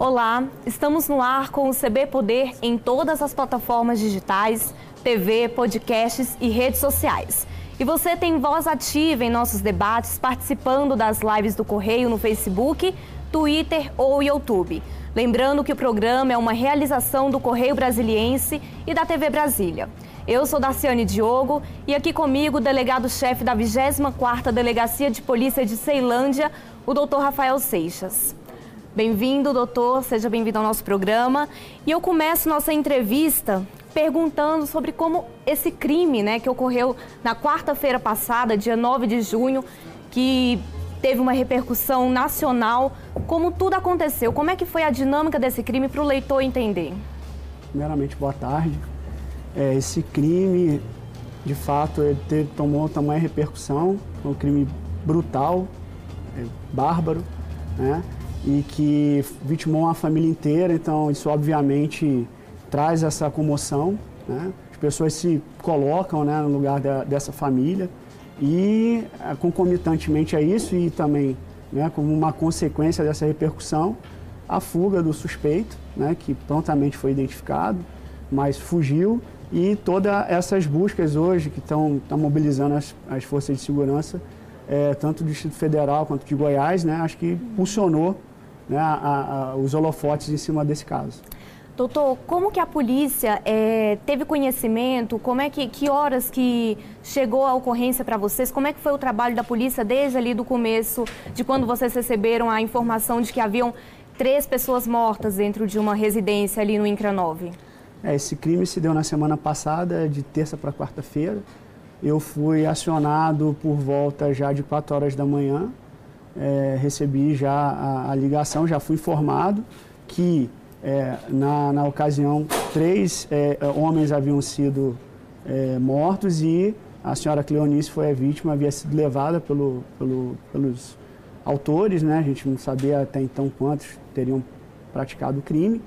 Olá, estamos no ar com o CB Poder em todas as plataformas digitais, TV, podcasts e redes sociais. E você tem voz ativa em nossos debates, participando das lives do Correio no Facebook, Twitter ou YouTube. Lembrando que o programa é uma realização do Correio Brasiliense e da TV Brasília. Eu sou Darciane Diogo e aqui comigo o delegado-chefe da 24ª Delegacia de Polícia de Ceilândia, o doutor Rafael Seixas. Bem-vindo, doutor, seja bem-vindo ao nosso programa. E eu começo nossa entrevista perguntando sobre como esse crime, né, que ocorreu na quarta-feira passada, dia 9 de junho, que teve uma repercussão nacional, como tudo aconteceu, como é que foi a dinâmica desse crime para o leitor entender? Primeiramente, boa tarde. É, esse crime, de fato, ele teve, tomou tamanha repercussão, um crime brutal, é, bárbaro, né? E que vitimou uma família inteira, então isso obviamente traz essa comoção, né? As pessoas se colocam né, no lugar da, dessa família e eh, concomitantemente a isso e também né, como uma consequência dessa repercussão, a fuga do suspeito, né, que prontamente foi identificado, mas fugiu e todas essas buscas hoje que estão mobilizando as, as forças de segurança, é, tanto do Distrito Federal quanto de Goiás, né, acho que funcionou né, a, a, os holofotes em cima desse caso. Doutor, como que a polícia é, teve conhecimento? Como é que, que horas que chegou a ocorrência para vocês? Como é que foi o trabalho da polícia desde ali do começo, de quando vocês receberam a informação de que haviam três pessoas mortas dentro de uma residência ali no INCRA 9? É, esse crime se deu na semana passada, de terça para quarta-feira. Eu fui acionado por volta já de 4 horas da manhã. É, recebi já a, a ligação, já fui informado que é, na, na ocasião, três é, homens haviam sido é, mortos e a senhora Cleonice foi a vítima, havia sido levada pelo, pelo, pelos autores, né? a gente não sabia até então quantos teriam praticado o crime.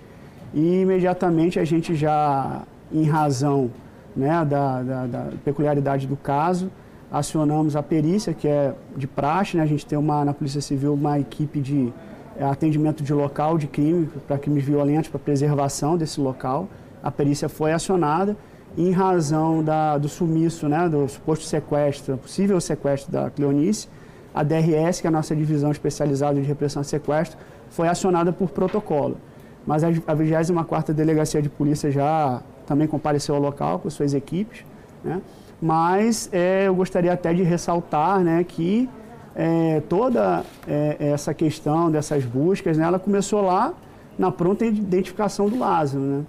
E imediatamente a gente já, em razão né, da, da, da peculiaridade do caso, acionamos a perícia, que é de praxe, né? a gente tem uma, na Polícia Civil uma equipe de é, atendimento de local de crime, para crimes violentos, para preservação desse local. A perícia foi acionada em razão da, do sumiço, né, do suposto sequestro, possível sequestro da Cleonice. A DRS, que é a nossa divisão especializada de repressão a sequestro, foi acionada por protocolo. Mas a, a 24ª Delegacia de Polícia já também compareceu ao local com suas equipes. Né? Mas é, eu gostaria até de ressaltar né, que é, toda é, essa questão dessas buscas, né, ela começou lá na pronta identificação do Lázaro. Né?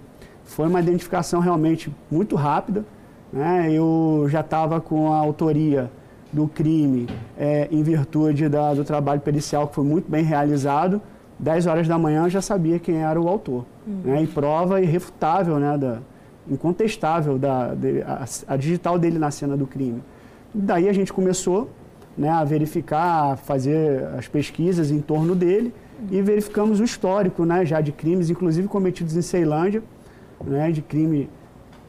Foi uma identificação realmente muito rápida. Né? Eu já estava com a autoria do crime é, em virtude da, do trabalho pericial que foi muito bem realizado. 10 horas da manhã eu já sabia quem era o autor. Uhum. Né? E prova irrefutável, né, da, incontestável, da, de, a, a digital dele na cena do crime. daí a gente começou né, a verificar, a fazer as pesquisas em torno dele e verificamos o histórico né, já de crimes, inclusive cometidos em Ceilândia, né, de crime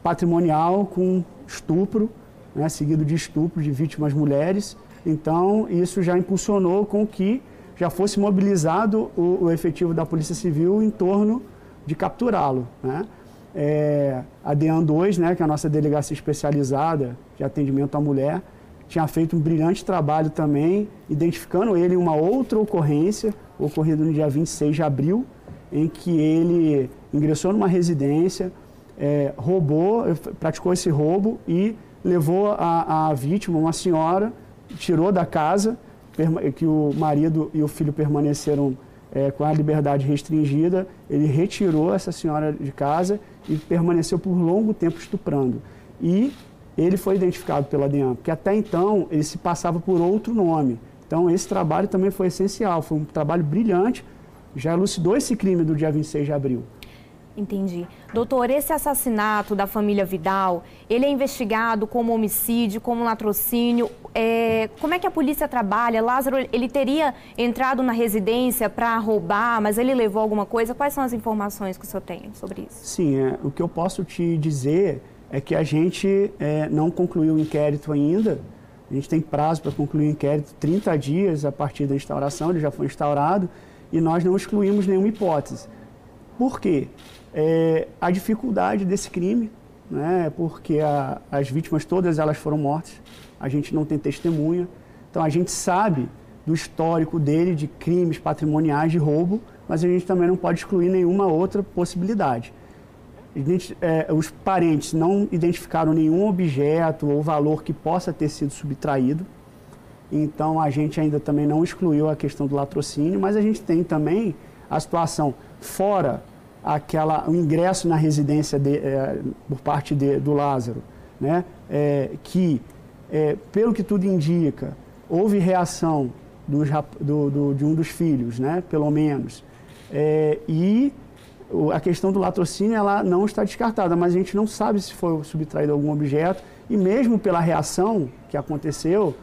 patrimonial com estupro, né, seguido de estupro de vítimas mulheres. Então, isso já impulsionou com que já fosse mobilizado o, o efetivo da Polícia Civil em torno de capturá-lo. Né? É, a DEAN 2, né, que é a nossa delegacia especializada de atendimento à mulher, tinha feito um brilhante trabalho também, identificando ele em uma outra ocorrência, ocorrida no dia 26 de abril, em que ele ingressou numa residência, é, roubou, praticou esse roubo e levou a, a vítima, uma senhora, tirou da casa, que o marido e o filho permaneceram é, com a liberdade restringida, ele retirou essa senhora de casa e permaneceu por longo tempo estuprando. E ele foi identificado pela DEAN, porque até então ele se passava por outro nome. Então esse trabalho também foi essencial, foi um trabalho brilhante, já elucidou esse crime do dia 26 de abril. Entendi. Doutor, esse assassinato da família Vidal, ele é investigado como homicídio, como latrocínio. É, como é que a polícia trabalha? Lázaro, ele teria entrado na residência para roubar, mas ele levou alguma coisa? Quais são as informações que o senhor tem sobre isso? Sim, é, o que eu posso te dizer é que a gente é, não concluiu o inquérito ainda. A gente tem prazo para concluir o inquérito, 30 dias a partir da instauração, ele já foi instaurado, e nós não excluímos nenhuma hipótese. Por quê? É, a dificuldade desse crime, né, porque a, as vítimas todas elas foram mortas, a gente não tem testemunha, então a gente sabe do histórico dele de crimes patrimoniais de roubo, mas a gente também não pode excluir nenhuma outra possibilidade. Gente, é, os parentes não identificaram nenhum objeto ou valor que possa ter sido subtraído. Então a gente ainda também não excluiu a questão do latrocínio, mas a gente tem também a situação fora aquela o ingresso na residência de, é, por parte de, do Lázaro, né? É, que é, pelo que tudo indica houve reação dos, do, do, de um dos filhos, né? Pelo menos é, e a questão do latrocínio ela não está descartada, mas a gente não sabe se foi subtraído algum objeto e mesmo pela reação que aconteceu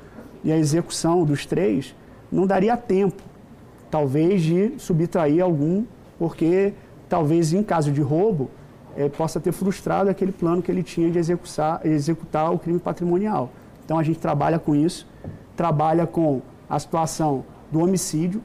e a execução dos três, não daria tempo, talvez, de subtrair algum, porque talvez em caso de roubo é, possa ter frustrado aquele plano que ele tinha de executar, executar o crime patrimonial. Então a gente trabalha com isso, trabalha com a situação do homicídio,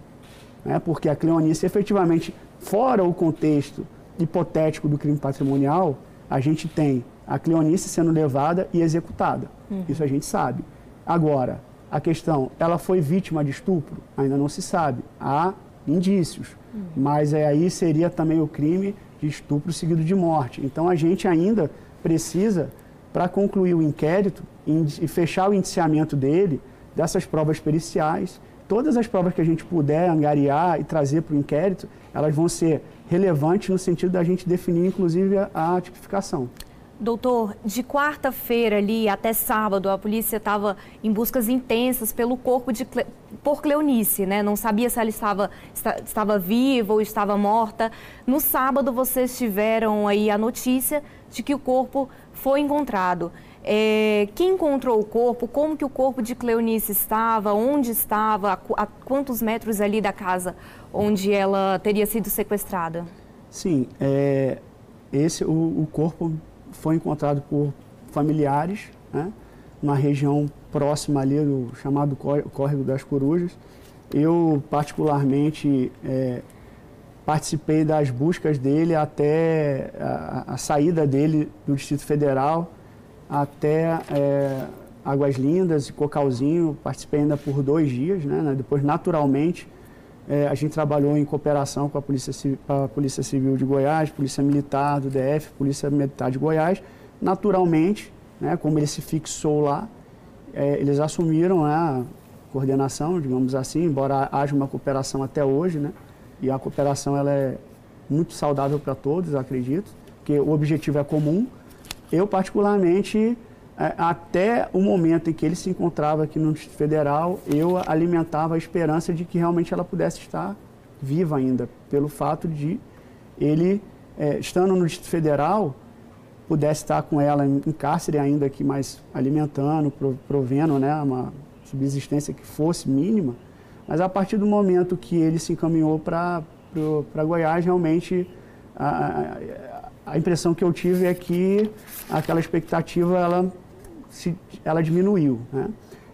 né, porque a Cleonice efetivamente Fora o contexto hipotético do crime patrimonial, a gente tem a Cleonice sendo levada e executada. Uhum. Isso a gente sabe. Agora, a questão, ela foi vítima de estupro? Ainda não se sabe. Há indícios. Uhum. Mas é, aí seria também o crime de estupro seguido de morte. Então a gente ainda precisa, para concluir o inquérito e fechar o indiciamento dele, dessas provas periciais, todas as provas que a gente puder angariar e trazer para o inquérito, elas vão ser relevantes no sentido da gente definir, inclusive, a, a tipificação. Doutor, de quarta-feira ali até sábado, a polícia estava em buscas intensas pelo corpo de Cle... por Cleonice, né? Não sabia se ela estava, estava viva ou estava morta. No sábado, vocês tiveram aí a notícia de que o corpo foi encontrado. É, quem encontrou o corpo, como que o corpo de Cleonice estava, onde estava, a, quantos metros ali da casa onde ela teria sido sequestrada? Sim, é, esse o, o, corpo foi encontrado por familiares, né, numa região próxima ali do chamado Córrego das Corujas. Eu particularmente é, participei das buscas dele até a, a, saída dele do Distrito Federal até é, Águas Lindas e Cocalzinho. Participei ainda por dois dias, né, né depois naturalmente é, a gente trabalhou em cooperação com a Polícia, Civil, a Polícia Civil de Goiás, Polícia Militar do DF, Polícia Militar de Goiás. Naturalmente, né, como ele se fixou lá, é, eles assumiram né, a coordenação, digamos assim, embora haja uma cooperação até hoje, né, e a cooperação ela é muito saudável para todos, acredito, que o objetivo é comum. Eu, particularmente, até o momento em que ele se encontrava aqui no Distrito Federal, eu alimentava a esperança de que realmente ela pudesse estar viva ainda, pelo fato de ele, é, estando no Distrito Federal, pudesse estar com ela em, em cárcere ainda aqui, mais alimentando, provendo né, uma subsistência que fosse mínima. Mas a partir do momento que ele se encaminhou para Goiás, realmente a, a impressão que eu tive é que aquela expectativa ela se, ela diminuiu. Né?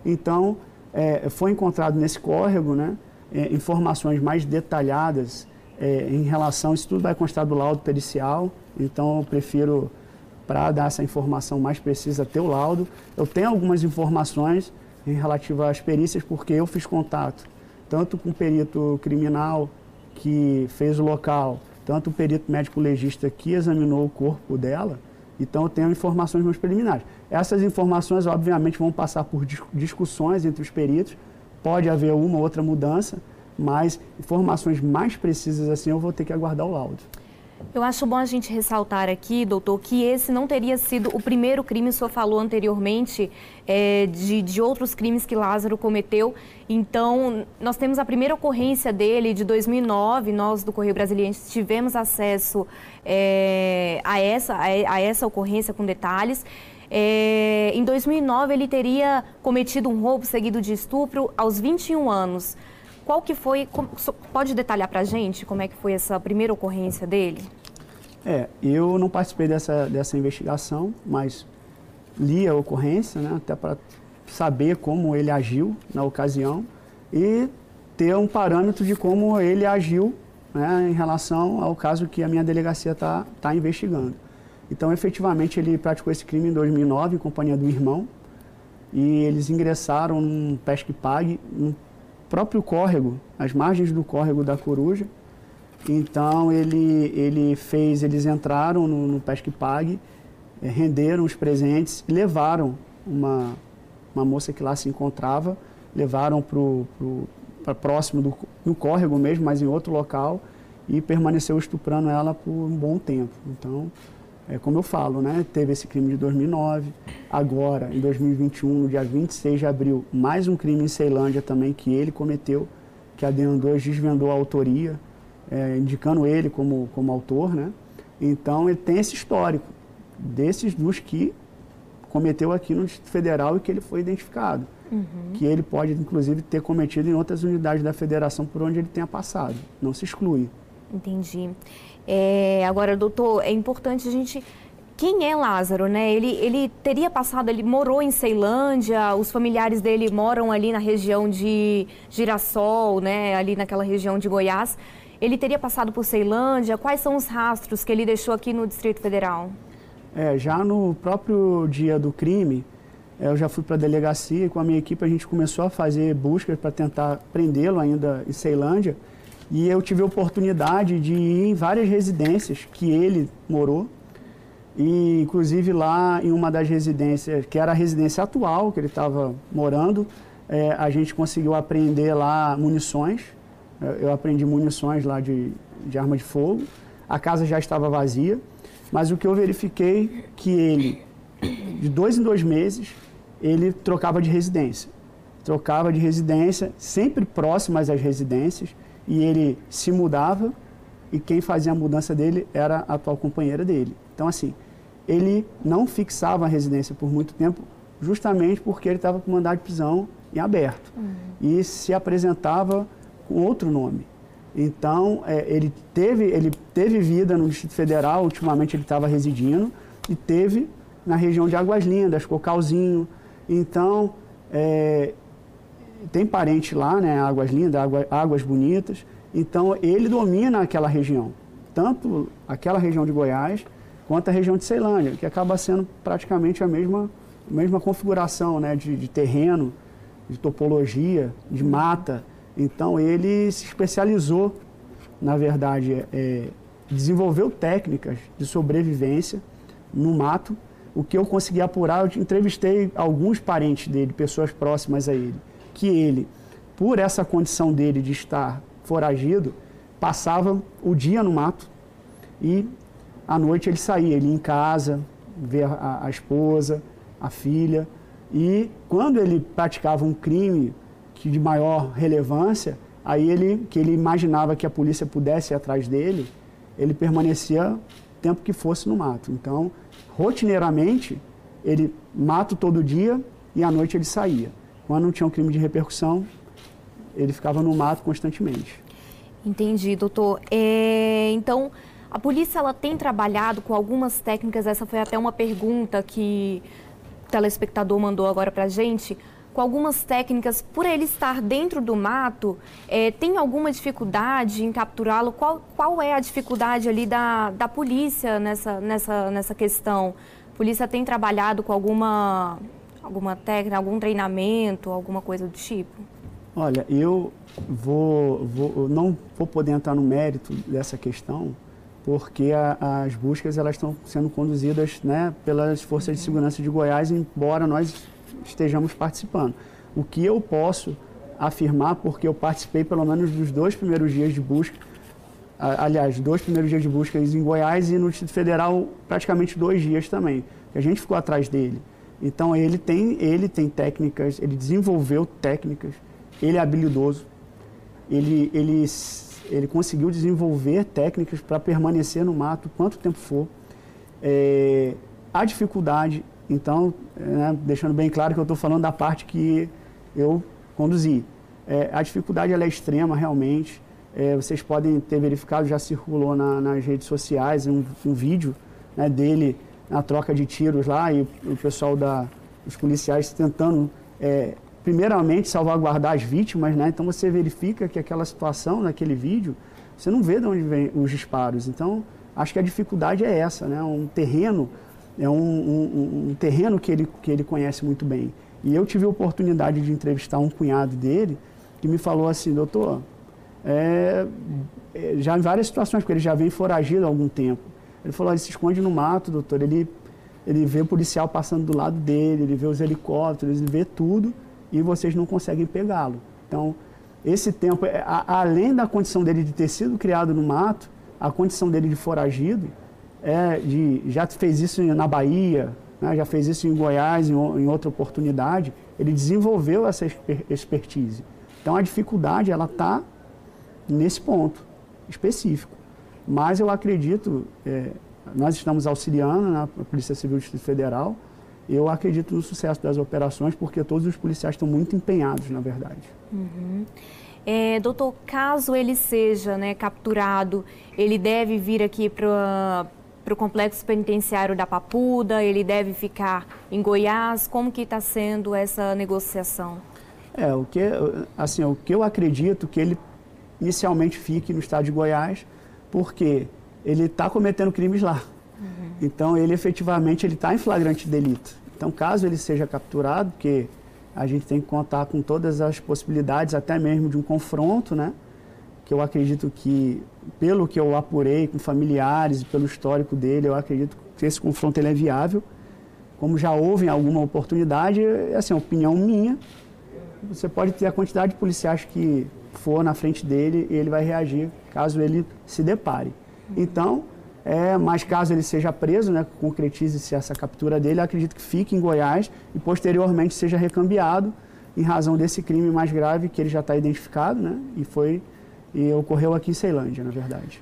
Então, é, foi encontrado nesse córrego né, é, informações mais detalhadas é, em relação, isso tudo vai constar do laudo pericial, então eu prefiro, para dar essa informação mais precisa, ter o laudo. Eu tenho algumas informações em relativo às perícias, porque eu fiz contato tanto com o perito criminal que fez o local, tanto o perito médico legista que examinou o corpo dela, então eu tenho informações mais preliminares. Essas informações, obviamente, vão passar por discussões entre os peritos, pode haver uma ou outra mudança, mas informações mais precisas assim eu vou ter que aguardar o laudo. Eu acho bom a gente ressaltar aqui, doutor, que esse não teria sido o primeiro crime, o senhor falou anteriormente, é, de, de outros crimes que Lázaro cometeu. Então, nós temos a primeira ocorrência dele de 2009, nós do Correio Brasiliense tivemos acesso é, a, essa, a, essa ocorrência com detalhes. É, em 2009, ele teria cometido um roubo seguido de estupro aos 21 anos. Qual que foi, pode detalhar para a gente como é que foi essa primeira ocorrência dele? É, eu não participei dessa, dessa investigação, mas li a ocorrência, né, até para saber como ele agiu na ocasião e ter um parâmetro de como ele agiu né, em relação ao caso que a minha delegacia está tá investigando. Então, efetivamente, ele praticou esse crime em 2009 em companhia do irmão e eles ingressaram num pesque pague no próprio córrego, às margens do córrego da Coruja. Então, ele, ele fez, eles entraram no, no pesque pague, eh, renderam os presentes levaram uma, uma moça que lá se encontrava, levaram para próximo do no córrego mesmo, mas em outro local, e permaneceu estuprando ela por um bom tempo. Então, é como eu falo, né? Teve esse crime de 2009, agora, em 2021, no dia 26 de abril, mais um crime em Ceilândia também que ele cometeu, que a DEAN2 desvendou a autoria, é, indicando ele como, como autor, né? Então, ele tem esse histórico desses dos que cometeu aqui no Distrito Federal e que ele foi identificado. Uhum. Que ele pode, inclusive, ter cometido em outras unidades da federação por onde ele tenha passado. Não se exclui. Entendi. É, agora, doutor, é importante a gente. Quem é Lázaro, né? Ele, ele teria passado, ele morou em Ceilândia, os familiares dele moram ali na região de Girassol, né? Ali naquela região de Goiás. Ele teria passado por Ceilândia? Quais são os rastros que ele deixou aqui no Distrito Federal? É, já no próprio dia do crime, é, eu já fui para a delegacia e com a minha equipe a gente começou a fazer buscas para tentar prendê-lo ainda em Ceilândia. E eu tive a oportunidade de ir em várias residências que ele morou. E, inclusive, lá em uma das residências, que era a residência atual que ele estava morando, é, a gente conseguiu apreender lá munições. Eu aprendi munições lá de, de arma de fogo. A casa já estava vazia. Mas o que eu verifiquei que ele, de dois em dois meses, ele trocava de residência. Trocava de residência, sempre próximas às residências e ele se mudava e quem fazia a mudança dele era a atual companheira dele. Então, assim, ele não fixava a residência por muito tempo, justamente porque ele estava com mandado de prisão em aberto uhum. e se apresentava com outro nome. Então, é, ele, teve, ele teve vida no Distrito Federal, ultimamente ele estava residindo, e teve na região de Águas Lindas, Cocalzinho. Então, é, tem parente lá, né, Águas Lindas, Águas, Águas Bonitas, então ele domina aquela região, tanto aquela região de Goiás quanto a região de Ceilândia, que acaba sendo praticamente a mesma, mesma configuração né, de, de terreno, de topologia, de mata. Então ele se especializou, na verdade, é, desenvolveu técnicas de sobrevivência no mato. O que eu consegui apurar, eu entrevistei alguns parentes dele, pessoas próximas a ele que ele, por essa condição dele de estar foragido, passava o dia no mato e à noite ele saía, ele ia em casa, ver a, a esposa, a filha. E quando ele praticava um crime que de maior relevância, aí ele que ele imaginava que a polícia pudesse ir atrás dele, ele permanecia o tempo que fosse no mato. Então, rotineiramente, ele mato todo dia e à noite ele saía. Quando não tinha um crime de repercussão, ele ficava no mato constantemente. Entendi, doutor. É, então, a polícia ela tem trabalhado com algumas técnicas, essa foi até uma pergunta que o telespectador mandou agora para a gente, com algumas técnicas, por ele estar dentro do mato, é, tem alguma dificuldade em capturá-lo? Qual, qual é a dificuldade ali da, da polícia nessa, nessa, nessa questão? A polícia tem trabalhado com alguma alguma técnica, algum treinamento, alguma coisa do tipo? Olha, eu vou, vou não vou poder entrar no mérito dessa questão, porque a, as buscas elas estão sendo conduzidas né, pelas forças de segurança de Goiás, embora nós estejamos participando. O que eu posso afirmar, porque eu participei pelo menos dos dois primeiros dias de busca, aliás, dois primeiros dias de busca em Goiás e no Distrito Federal praticamente dois dias também, a gente ficou atrás dele. Então ele tem, ele tem técnicas, ele desenvolveu técnicas, ele é habilidoso, ele, ele, ele conseguiu desenvolver técnicas para permanecer no mato quanto tempo for. É, a dificuldade, então, né, deixando bem claro que eu estou falando da parte que eu conduzi. É, a dificuldade é extrema, realmente. É, vocês podem ter verificado, já circulou na, nas redes sociais um, um vídeo né, dele na troca de tiros lá e o pessoal da, os policiais tentando, é, primeiramente, salvaguardar as vítimas, né? Então você verifica que aquela situação naquele vídeo você não vê de onde vem os disparos. Então, acho que a dificuldade é essa, né? Um terreno, é um, um, um terreno que ele, que ele conhece muito bem. E eu tive a oportunidade de entrevistar um cunhado dele que me falou assim, doutor, é, é já em várias situações, porque ele já vem foragido há algum tempo. Ele falou, ele se esconde no mato, doutor, ele, ele vê o policial passando do lado dele, ele vê os helicópteros, ele vê tudo e vocês não conseguem pegá-lo. Então, esse tempo, é, a, além da condição dele de ter sido criado no mato, a condição dele de foragido, é de, já fez isso na Bahia, né, já fez isso em Goiás, em, em outra oportunidade, ele desenvolveu essa expertise. Então a dificuldade ela está nesse ponto específico. Mas eu acredito, é, nós estamos auxiliando né, a Polícia Civil do Distrito Federal, eu acredito no sucesso das operações porque todos os policiais estão muito empenhados, na verdade. Uhum. É, doutor, caso ele seja né, capturado, ele deve vir aqui para para o complexo penitenciário da Papuda? Ele deve ficar em Goiás? Como que está sendo essa negociação? É, o que, assim, o que eu acredito que ele inicialmente fique no estado de Goiás, porque ele está cometendo crimes lá. Uhum. Então, ele efetivamente está em flagrante delito. Então, caso ele seja capturado, porque a gente tem que contar com todas as possibilidades, até mesmo de um confronto, né? Que eu acredito que pelo que eu apurei com familiares e pelo histórico dele, eu acredito que esse confronto ele é viável. Como já houve em alguma oportunidade, é assim, opinião minha, você pode ter a quantidade de policiais que for na frente dele ele vai reagir caso ele se depare. Então, é, mas caso ele seja preso, né, concretize-se essa captura dele, acredito que fique em Goiás e posteriormente seja recambiado em razão desse crime mais grave que ele já está identificado, né, e foi e ocorreu aqui em Ceilândia, na verdade.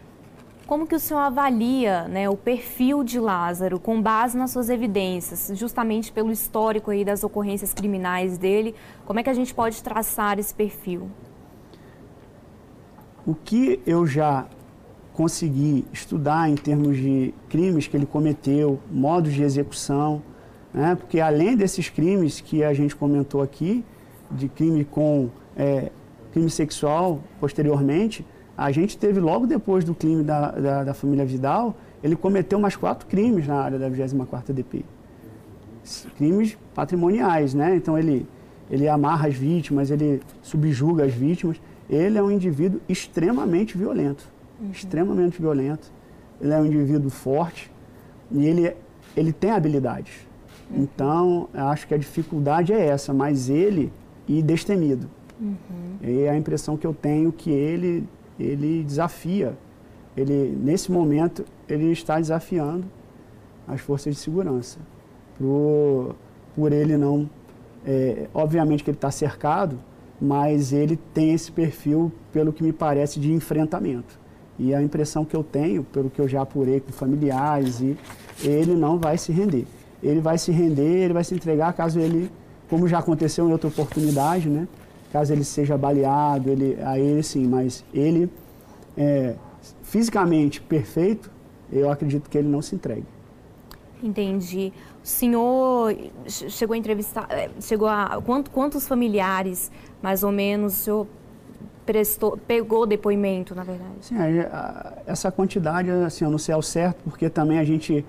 Como que o senhor avalia né, o perfil de Lázaro com base nas suas evidências, justamente pelo histórico aí das ocorrências criminais dele? Como é que a gente pode traçar esse perfil? O que eu já consegui estudar em termos de crimes que ele cometeu, modos de execução, né? porque além desses crimes que a gente comentou aqui, de crime com é, crime sexual posteriormente, a gente teve logo depois do crime da, da, da família Vidal, ele cometeu mais quatro crimes na área da 24ª DP. Crimes patrimoniais, né? Então ele, ele amarra as vítimas, ele subjuga as vítimas. Ele é um indivíduo extremamente violento, uhum. extremamente violento. Ele é um indivíduo forte e ele, ele tem habilidades. Uhum. Então, acho que a dificuldade é essa, mas ele e destemido. Uhum. E a impressão que eu tenho que ele, ele desafia, ele nesse momento ele está desafiando as forças de segurança. Por, por ele não, é, obviamente que ele está cercado, mas ele tem esse perfil, pelo que me parece, de enfrentamento. E a impressão que eu tenho, pelo que eu já apurei com familiares, e ele não vai se render. Ele vai se render, ele vai se entregar caso ele, como já aconteceu em outra oportunidade, né? caso ele seja baleado, ele, aí sim, mas ele é, fisicamente perfeito, eu acredito que ele não se entregue. Entendi. O senhor chegou a entrevistar, é, chegou a quantos familiares, mais ou menos, o senhor prestou, pegou depoimento, na verdade? Sim, essa quantidade, assim, eu não sei ao certo, porque também a gente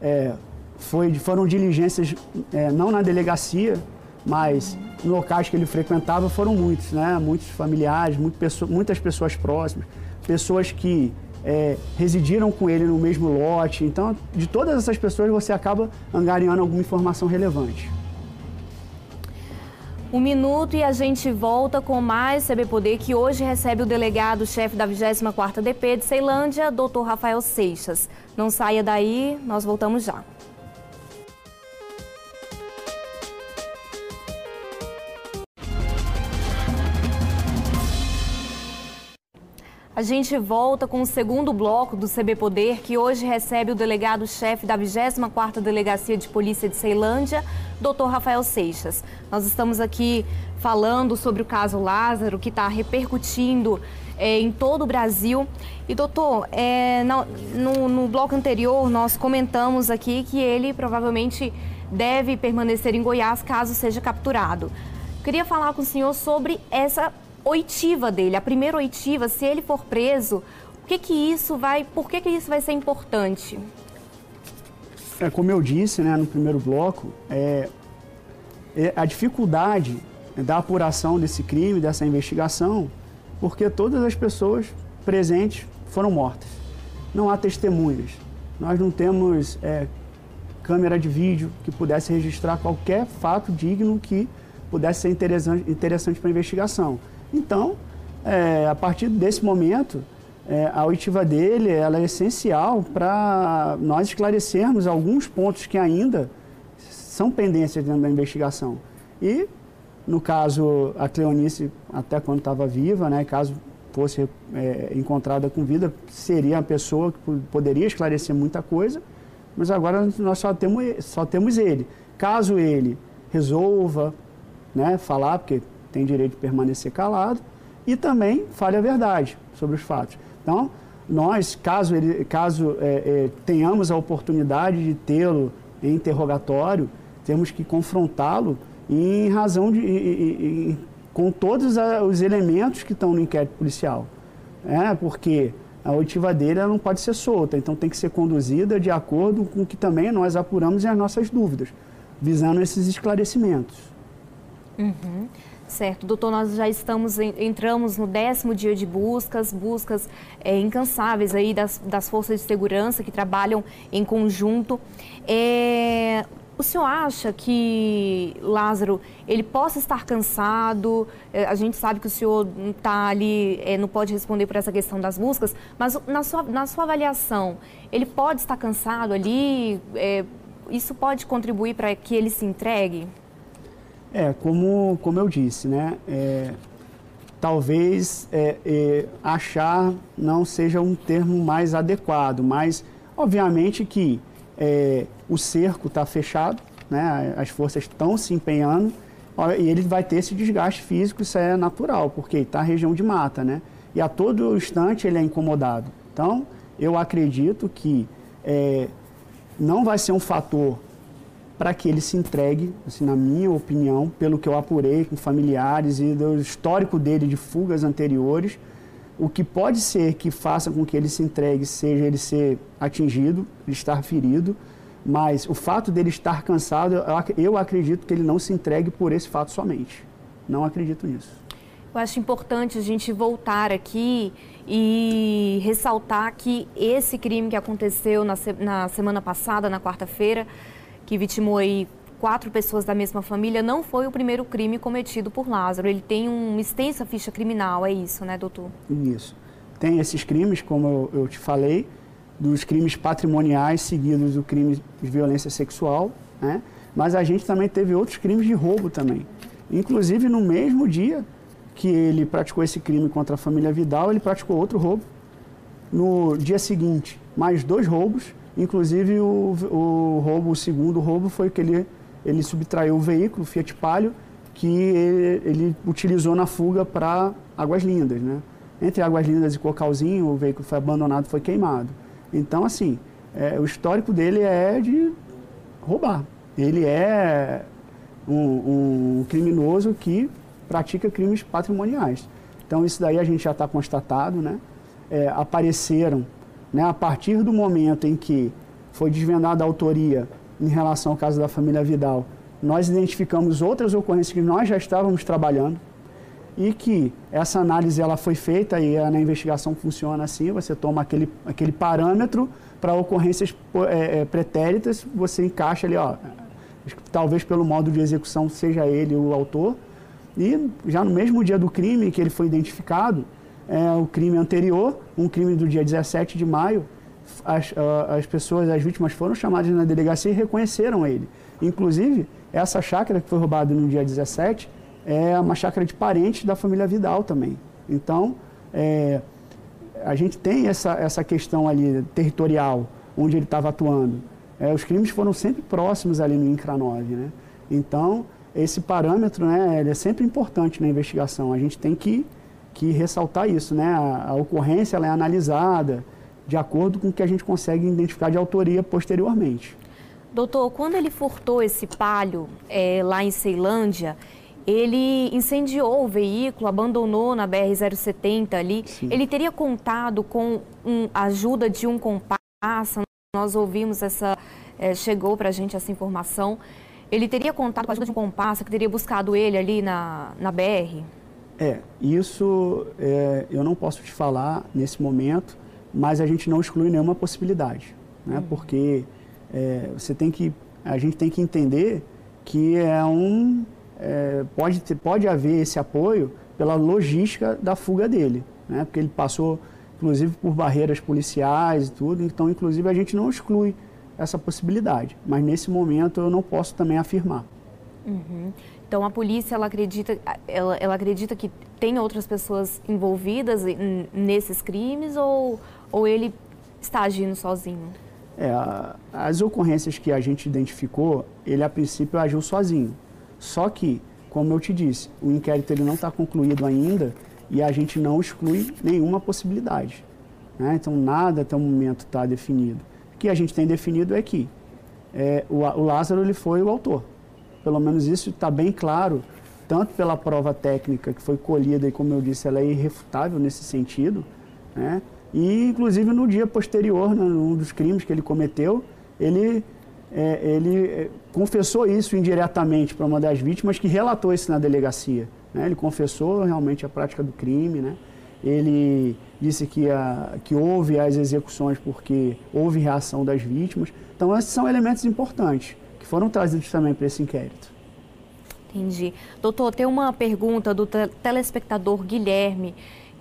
é, foi, foram diligências é, não na delegacia, mas uhum locais que ele frequentava foram muitos, né? Muitos familiares, muitas pessoas próximas, pessoas que é, residiram com ele no mesmo lote. Então, de todas essas pessoas, você acaba angariando alguma informação relevante. Um minuto e a gente volta com mais CB Poder, que hoje recebe o delegado-chefe da 24ª DP de Ceilândia, Dr. Rafael Seixas. Não saia daí, nós voltamos já. A gente volta com o segundo bloco do CB Poder, que hoje recebe o delegado-chefe da 24ª Delegacia de Polícia de Ceilândia, Dr. Rafael Seixas. Nós estamos aqui falando sobre o caso Lázaro, que está repercutindo é, em todo o Brasil. E, doutor, é, no, no bloco anterior nós comentamos aqui que ele provavelmente deve permanecer em Goiás caso seja capturado. Queria falar com o senhor sobre essa oitiva dele, a primeira oitiva, se ele for preso, que que isso vai, por que que isso vai ser importante? É, como eu disse né, no primeiro bloco, é, é a dificuldade da apuração desse crime, dessa investigação, porque todas as pessoas presentes foram mortas. Não há testemunhas. Nós não temos é, câmera de vídeo que pudesse registrar qualquer fato digno que pudesse ser interessante, interessante para a investigação. Então, é, a partir desse momento, é, a oitiva dele ela é essencial para nós esclarecermos alguns pontos que ainda são pendências dentro da investigação. E, no caso, a Cleonice, até quando estava viva, né, caso fosse é, encontrada com vida, seria a pessoa que poderia esclarecer muita coisa, mas agora nós só temos, só temos ele. Caso ele resolva né, falar, porque tem direito de permanecer calado, e também fale a verdade sobre os fatos. Então, nós, caso, ele, caso é, é, tenhamos a oportunidade de tê-lo em interrogatório, temos que confrontá-lo em razão de, em, em, com todos os elementos que estão no inquérito policial. É, porque a oitiva dele não pode ser solta, então tem que ser conduzida de acordo com o que também nós apuramos e as nossas dúvidas, visando esses esclarecimentos. Uhum. Certo, doutor, nós já estamos, entramos no décimo dia de buscas, buscas é, incansáveis aí das, das forças de segurança que trabalham em conjunto. É, o senhor acha que Lázaro ele possa estar cansado? É, a gente sabe que o senhor está ali, não pode responder por essa questão das buscas, mas na sua, na sua avaliação, ele pode estar cansado ali? Isso pode contribuir para que ele se entregue? É, como, como eu disse, né? É, talvez é, é, achar não seja um termo mais adequado, mas obviamente que é, o cerco está fechado, né? as forças estão se empenhando e ele vai ter esse desgaste físico, isso é natural, porque está região de mata, né? E a todo instante ele é incomodado. Então, eu acredito que é, não vai ser um fator para que ele se entregue, assim, na minha opinião, pelo que eu apurei com familiares e do histórico dele de fugas anteriores, o que pode ser que faça com que ele se entregue seja ele ser atingido, ele estar ferido, mas o fato dele estar cansado, eu acredito que ele não se entregue por esse fato somente. Não acredito nisso. Eu acho importante a gente voltar aqui e ressaltar que esse crime que aconteceu na, na semana passada, na quarta-feira, que vitimou aí quatro pessoas da mesma família, não foi o primeiro crime cometido por Lázaro. Ele tem uma extensa ficha criminal, é isso, né, doutor? Isso. Tem esses crimes, como eu, eu te falei, dos crimes patrimoniais seguidos do crime de violência sexual, né? Mas a gente também teve outros crimes de roubo também. Inclusive, no mesmo dia que ele praticou esse crime contra a família Vidal, ele praticou outro roubo. No dia seguinte, mais dois roubos Inclusive, o, o roubo, o segundo roubo foi que ele, ele subtraiu o veículo, Fiat Palio, que ele, ele utilizou na fuga para Águas Lindas, né? Entre Águas Lindas e Cocalzinho, o veículo foi abandonado, foi queimado. Então, assim, é, o histórico dele é de roubar. Ele é um, um criminoso que pratica crimes patrimoniais. Então, isso daí a gente já está constatado, né? É, apareceram né, a partir do momento em que foi desvendada a autoria em relação ao caso da família Vidal, nós identificamos outras ocorrências que nós já estávamos trabalhando e que essa análise ela foi feita e na investigação funciona assim, você toma aquele, aquele parâmetro para ocorrências é, é, pretéritas, você encaixa ali, ó, talvez pelo modo de execução seja ele o autor, e já no mesmo dia do crime que ele foi identificado, é, o crime anterior, um crime do dia 17 de maio, as, as pessoas, as vítimas foram chamadas na delegacia e reconheceram ele. Inclusive, essa chácara que foi roubada no dia 17 é uma chácara de parentes da família Vidal também. Então, é, a gente tem essa, essa questão ali territorial, onde ele estava atuando. É, os crimes foram sempre próximos ali no INCRA 9, né? Então, esse parâmetro né, é sempre importante na investigação. A gente tem que que ressaltar isso, né? A, a ocorrência é analisada de acordo com o que a gente consegue identificar de autoria posteriormente. Doutor, quando ele furtou esse palio é, lá em Ceilândia, ele incendiou o veículo, abandonou na BR-070 ali. Sim. Ele teria contado com um, a ajuda de um comparsa? Nós ouvimos essa, é, chegou para a gente essa informação. Ele teria contado com a ajuda de um comparsa que teria buscado ele ali na, na BR? É, isso é, eu não posso te falar nesse momento, mas a gente não exclui nenhuma possibilidade, né? Uhum. Porque é, você tem que, a gente tem que entender que é um é, pode, ter, pode haver esse apoio pela logística da fuga dele, né? porque ele passou, inclusive, por barreiras policiais e tudo, então, inclusive, a gente não exclui essa possibilidade, mas nesse momento eu não posso também afirmar. Uhum. Então a polícia ela acredita, ela, ela acredita que tem outras pessoas envolvidas nesses crimes ou, ou ele está agindo sozinho? É, as ocorrências que a gente identificou, ele a princípio agiu sozinho. Só que, como eu te disse, o inquérito ele não está concluído ainda e a gente não exclui nenhuma possibilidade. Né? Então, nada até o momento está definido. O que a gente tem definido é que é, o, o Lázaro ele foi o autor. Pelo menos isso está bem claro, tanto pela prova técnica que foi colhida e, como eu disse, ela é irrefutável nesse sentido, né? e inclusive no dia posterior, né, num dos crimes que ele cometeu, ele é, ele é, confessou isso indiretamente para uma das vítimas que relatou isso na delegacia. Né? Ele confessou realmente a prática do crime, né? ele disse que, a, que houve as execuções porque houve reação das vítimas. Então, esses são elementos importantes foram trazidos também para esse inquérito. Entendi. Doutor, tem uma pergunta do telespectador Guilherme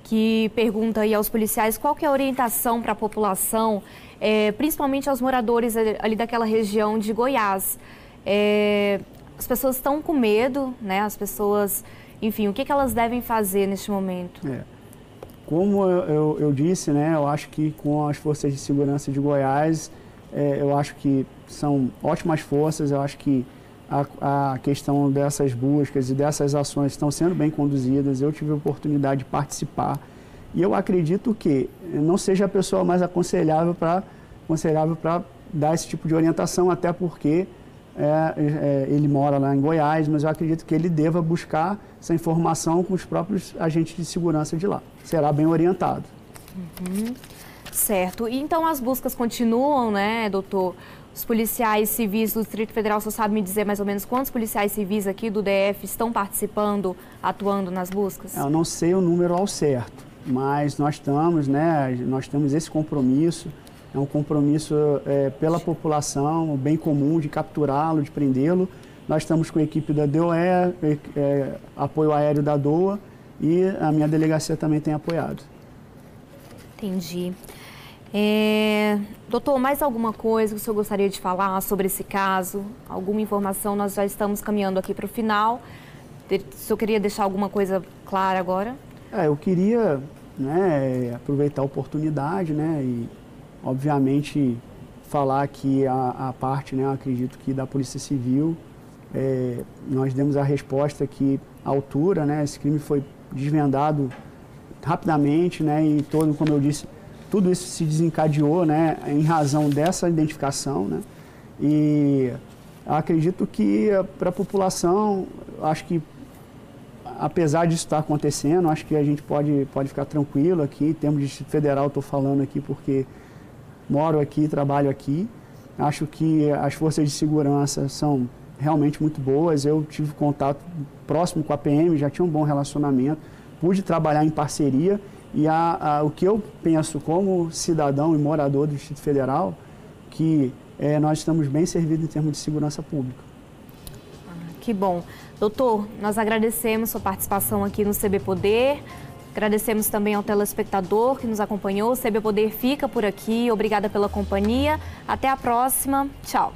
que pergunta aí aos policiais qual que é a orientação para a população é, principalmente aos moradores ali daquela região de Goiás. É, as pessoas estão com medo, né? As pessoas, enfim, o que, que elas devem fazer neste momento? É. Como eu, eu, eu, disse, né? Eu acho que com as forças de segurança de Goiás, é, eu acho que são ótimas forças. Eu acho que a, a, questão dessas buscas e dessas ações estão sendo bem conduzidas. Eu tive a oportunidade de participar e eu acredito que não seja a pessoa mais aconselhável para aconselhável para dar esse tipo de orientação, até porque é, é, ele mora lá em Goiás, mas eu acredito que ele deva buscar essa informação com os próprios agentes de segurança de lá. Será bem orientado. Uhum. Certo. E então as buscas continuam, né, doutor? Os policiais civis do Distrito Federal, você sabe me dizer mais ou menos quantos policiais civis aqui do DF estão participando, atuando nas buscas? Eu não sei o número ao certo mas nós estamos, né, nós temos esse compromisso, é um compromisso é, pela população, o bem comum de capturá-lo, de prendê-lo. Nós estamos com a equipe da DOE, é, é, apoio aéreo da DOA e a minha delegacia também tem apoiado. Entendi. É, doutor, mais alguma coisa que o senhor gostaria de falar sobre esse caso? Alguma informação? Nós já estamos caminhando aqui para o final. O senhor queria deixar alguma coisa clara agora? É, eu queria né, aproveitar a oportunidade, né, e obviamente falar que a, a parte, né, acredito que da Polícia Civil, é, nós demos a resposta que a altura, né, esse crime foi desvendado rapidamente, né, e todo, como eu disse, tudo isso se desencadeou, né, em razão dessa identificação, né, e acredito que para a população, acho que apesar disso estar acontecendo, acho que a gente pode, pode ficar tranquilo aqui. Em termos de Distrito Federal, estou falando aqui porque moro aqui, trabalho aqui. Acho que as forças de segurança são realmente muito boas. Eu tive contato próximo com a PM, já tinha um bom relacionamento, pude trabalhar em parceria. E a, a, o que eu penso como cidadão e morador do Distrito Federal, que é, nós estamos bem servidos em termos de segurança pública. Que bom. Doutor, nós agradecemos sua participação aqui no CB Poder. Agradecemos também ao telespectador que nos acompanhou. O CB Poder fica por aqui. Obrigada pela companhia. Até a próxima. Tchau.